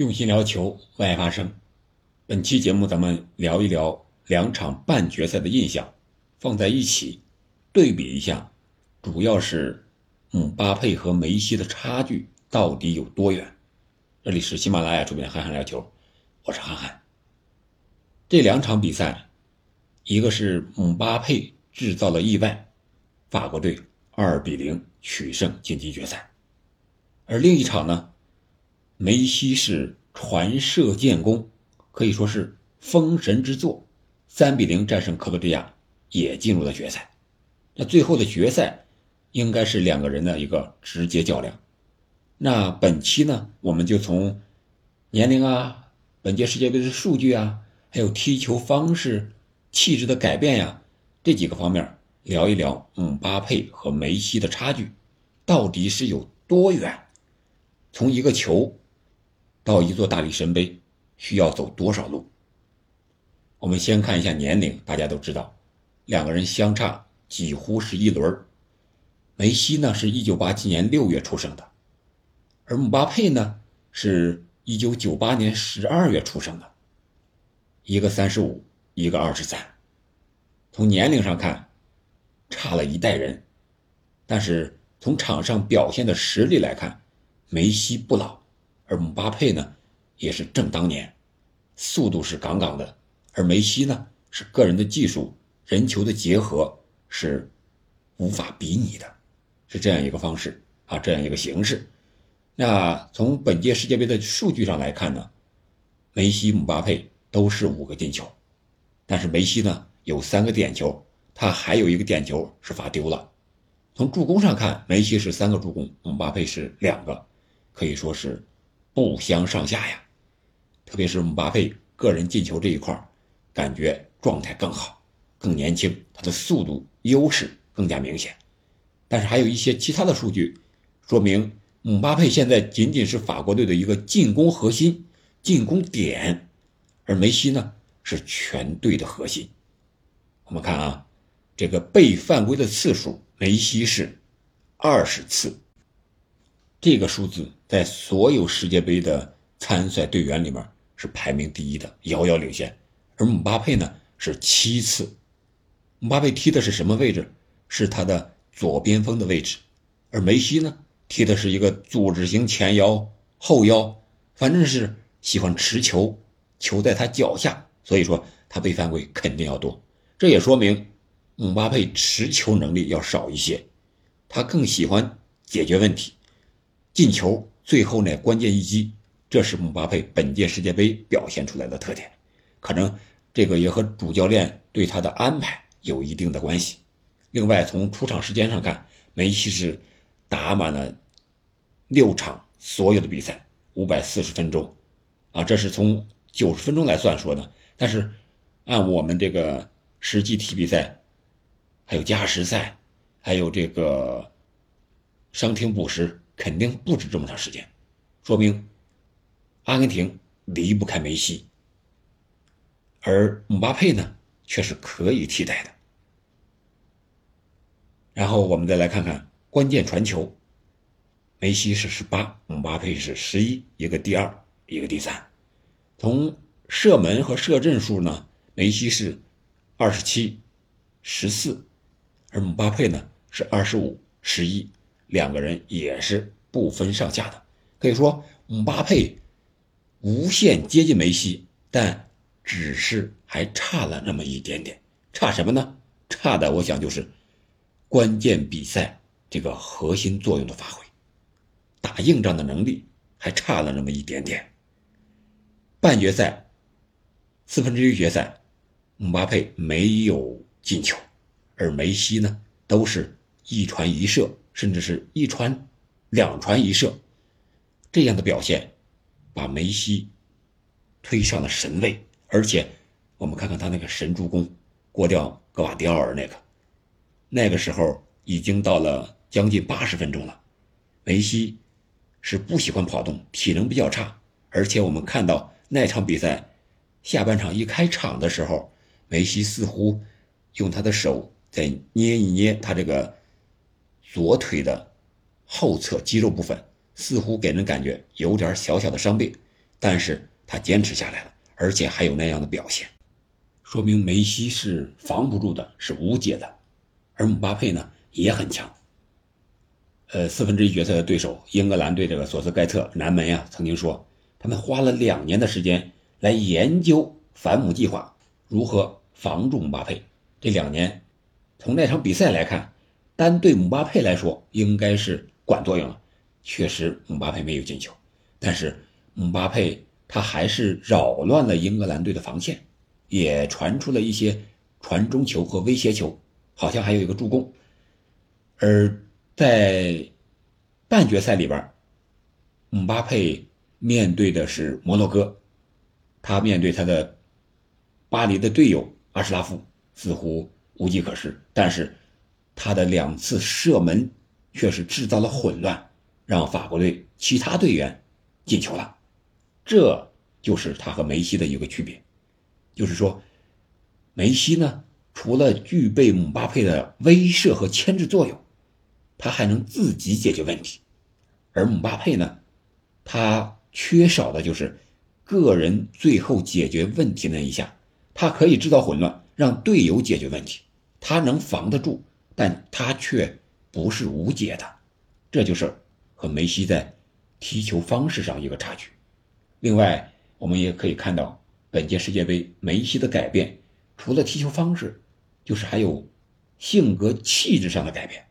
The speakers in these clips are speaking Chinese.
用心聊球，为爱发声。本期节目咱们聊一聊两场半决赛的印象，放在一起对比一下，主要是姆巴佩和梅西的差距到底有多远？这里是喜马拉雅出品的《憨憨聊球》，我是憨憨。这两场比赛，一个是姆巴佩制造了意外，法国队二比零取胜晋级决赛，而另一场呢？梅西是传射建功，可以说是封神之作，三比零战胜克罗地亚，也进入了决赛。那最后的决赛应该是两个人的一个直接较量。那本期呢，我们就从年龄啊、本届世界杯的数据啊，还有踢球方式、气质的改变呀这几个方面聊一聊姆巴佩和梅西的差距到底是有多远？从一个球。到一座大力神杯需要走多少路？我们先看一下年龄，大家都知道，两个人相差几乎是一轮。梅西呢是一九八七年六月出生的，而姆巴佩呢是一九九八年十二月出生的，一个三十五，一个二十三。从年龄上看，差了一代人，但是从场上表现的实力来看，梅西不老。而姆巴佩呢，也是正当年，速度是杠杠的；而梅西呢，是个人的技术、人球的结合是无法比拟的，是这样一个方式啊，这样一个形式。那从本届世界杯的数据上来看呢，梅西、姆巴佩都是五个进球，但是梅西呢有三个点球，他还有一个点球是罚丢了。从助攻上看，梅西是三个助攻，姆巴佩是两个，可以说是。不相上下呀，特别是姆巴佩个人进球这一块感觉状态更好，更年轻，他的速度优势更加明显。但是还有一些其他的数据说明，姆巴佩现在仅仅是法国队的一个进攻核心、进攻点，而梅西呢是全队的核心。我们看啊，这个被犯规的次数，梅西是二十次。这个数字在所有世界杯的参赛队员里面是排名第一的，遥遥领先。而姆巴佩呢是七次，姆巴佩踢的是什么位置？是他的左边锋的位置，而梅西呢踢的是一个组织型前腰、后腰，反正是喜欢持球，球在他脚下，所以说他被犯规肯定要多。这也说明姆巴佩持球能力要少一些，他更喜欢解决问题。进球最后呢，关键一击，这是姆巴佩本届世界杯表现出来的特点，可能这个也和主教练对他的安排有一定的关系。另外，从出场时间上看，梅西是打满了六场所有的比赛，五百四十分钟，啊，这是从九十分钟来算说的。但是按我们这个实际踢比赛，还有加时赛，还有这个伤停补时。肯定不止这么长时间，说明阿根廷离不开梅西，而姆巴佩呢却是可以替代的。然后我们再来看看关键传球，梅西是十八，姆巴佩是十一，一个第二，一个第三。从射门和射正数呢，梅西是二十七、十四，而姆巴佩呢是二十五、十一。两个人也是不分上下的，可以说姆巴佩无限接近梅西，但只是还差了那么一点点。差什么呢？差的我想就是关键比赛这个核心作用的发挥，打硬仗的能力还差了那么一点点。半决赛、四分之一决赛，姆巴佩没有进球，而梅西呢，都是一传一射。甚至是一传、两传一射，这样的表现，把梅西推上了神位。而且，我们看看他那个神助攻，过掉格瓦迪奥尔那个，那个时候已经到了将近八十分钟了。梅西是不喜欢跑动，体能比较差。而且我们看到那场比赛下半场一开场的时候，梅西似乎用他的手在捏一捏他这个。左腿的后侧肌肉部分似乎给人感觉有点小小的伤病，但是他坚持下来了，而且还有那样的表现，说明梅西是防不住的，是无解的。而姆巴佩呢也很强。呃，四分之一决赛的对手英格兰队这个索斯盖特南门呀，曾经说他们花了两年的时间来研究反姆计划，如何防住姆巴佩。这两年，从那场比赛来看，单对姆巴佩来说应该是管作用了。确实，姆巴佩没有进球，但是姆巴佩他还是扰乱了英格兰队的防线，也传出了一些传中球和威胁球，好像还有一个助攻，而。在半决赛里边，姆巴佩面对的是摩洛哥，他面对他的巴黎的队友阿什拉夫似乎无计可施，但是他的两次射门却是制造了混乱，让法国队其他队员进球了。这就是他和梅西的一个区别，就是说，梅西呢，除了具备姆巴佩的威慑和牵制作用。他还能自己解决问题，而姆巴佩呢，他缺少的就是个人最后解决问题那一下。他可以制造混乱，让队友解决问题，他能防得住，但他却不是无解的。这就是和梅西在踢球方式上一个差距。另外，我们也可以看到本届世界杯梅西的改变，除了踢球方式，就是还有性格气质上的改变。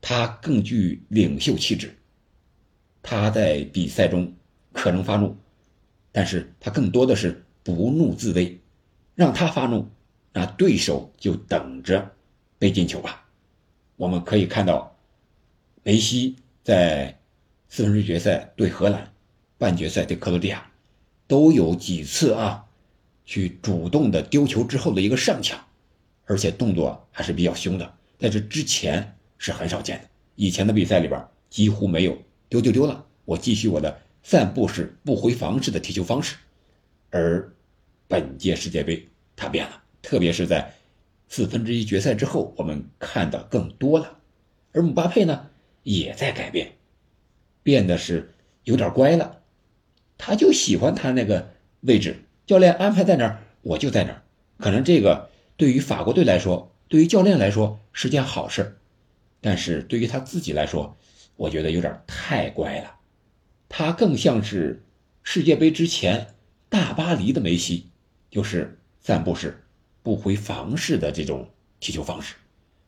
他更具领袖气质，他在比赛中可能发怒，但是他更多的是不怒自威，让他发怒，那对手就等着被进球吧。我们可以看到，梅西在四分之一决赛对荷兰，半决赛对克罗地亚，都有几次啊，去主动的丢球之后的一个上抢，而且动作还是比较凶的，在这之前。是很少见的，以前的比赛里边几乎没有丢就丢了，我继续我的散步式不回防式的踢球方式，而本届世界杯它变了，特别是在四分之一决赛之后，我们看的更多了，而姆巴佩呢也在改变，变得是有点乖了，他就喜欢他那个位置，教练安排在哪儿我就在哪儿，可能这个对于法国队来说，对于教练来说是件好事。但是对于他自己来说，我觉得有点太乖了，他更像是世界杯之前大巴黎的梅西，就是散步式、不回防式的这种踢球方式。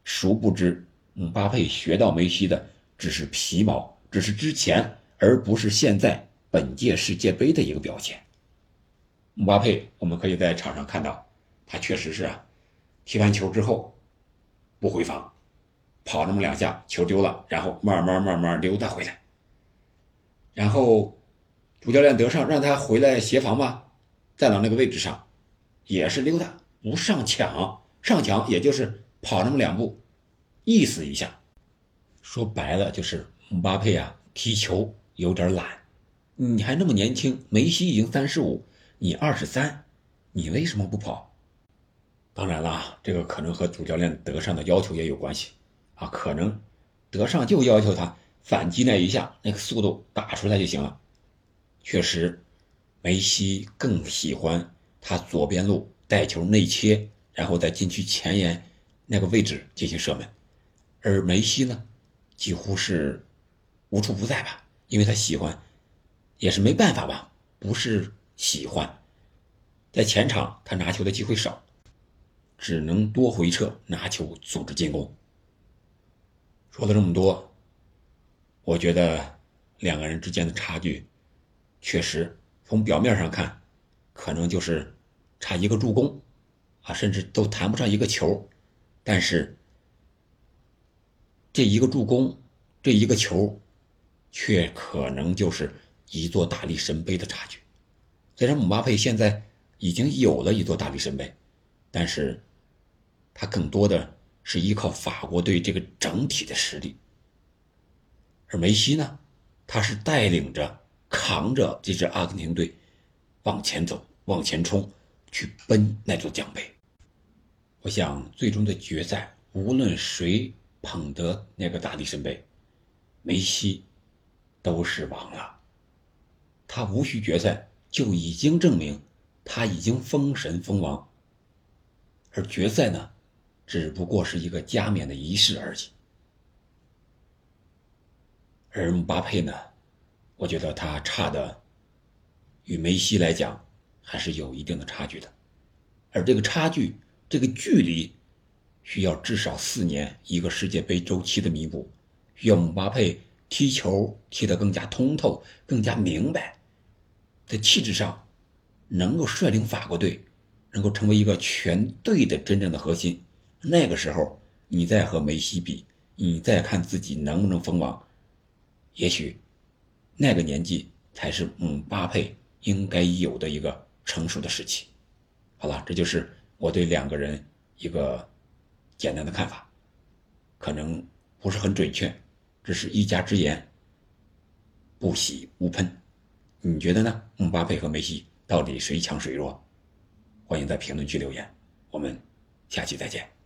殊不知，姆巴佩学到梅西的只是皮毛，只是之前，而不是现在本届世界杯的一个表现。姆巴佩，我们可以在场上看到，他确实是啊，踢完球之后不回防。跑那么两下，球丢了，然后慢慢慢慢溜达回来。然后主教练德尚让他回来协防吧，站到那个位置上，也是溜达，不上抢。上抢也就是跑那么两步，意思一下。说白了就是姆巴佩啊，踢球有点懒。你还那么年轻，梅西已经三十五，你二十三，你为什么不跑？当然了，这个可能和主教练德尚的要求也有关系。啊，可能德尚就要求他反击那一下，那个速度打出来就行了。确实，梅西更喜欢他左边路带球内切，然后在禁区前沿那个位置进行射门。而梅西呢，几乎是无处不在吧，因为他喜欢，也是没办法吧，不是喜欢，在前场他拿球的机会少，只能多回撤拿球组织进攻。说了这么多，我觉得两个人之间的差距，确实从表面上看，可能就是差一个助攻，啊，甚至都谈不上一个球，但是这一个助攻，这一个球，却可能就是一座大力神杯的差距。虽然姆巴佩现在已经有了一座大力神杯，但是他更多的。是依靠法国队这个整体的实力，而梅西呢，他是带领着、扛着这支阿根廷队往前走、往前冲，去奔那座奖杯。我想，最终的决赛，无论谁捧得那个大力神杯，梅西都是王了。他无需决赛就已经证明他已经封神封王，而决赛呢，只不过是一个加冕的仪式而已。而姆巴佩呢，我觉得他差的与梅西来讲还是有一定的差距的，而这个差距，这个距离，需要至少四年一个世界杯周期的弥补，需要姆巴佩踢球踢得更加通透、更加明白。在气质上，能够率领法国队，能够成为一个全队的真正的核心。那个时候，你再和梅西比，你再看自己能不能封王，也许那个年纪才是姆巴佩应该有的一个成熟的时期。好了，这就是我对两个人一个简单的看法，可能不是很准确，只是一家之言，不喜勿喷。你觉得呢？姆巴佩和梅西到底谁强谁弱？欢迎在评论区留言，我们下期再见。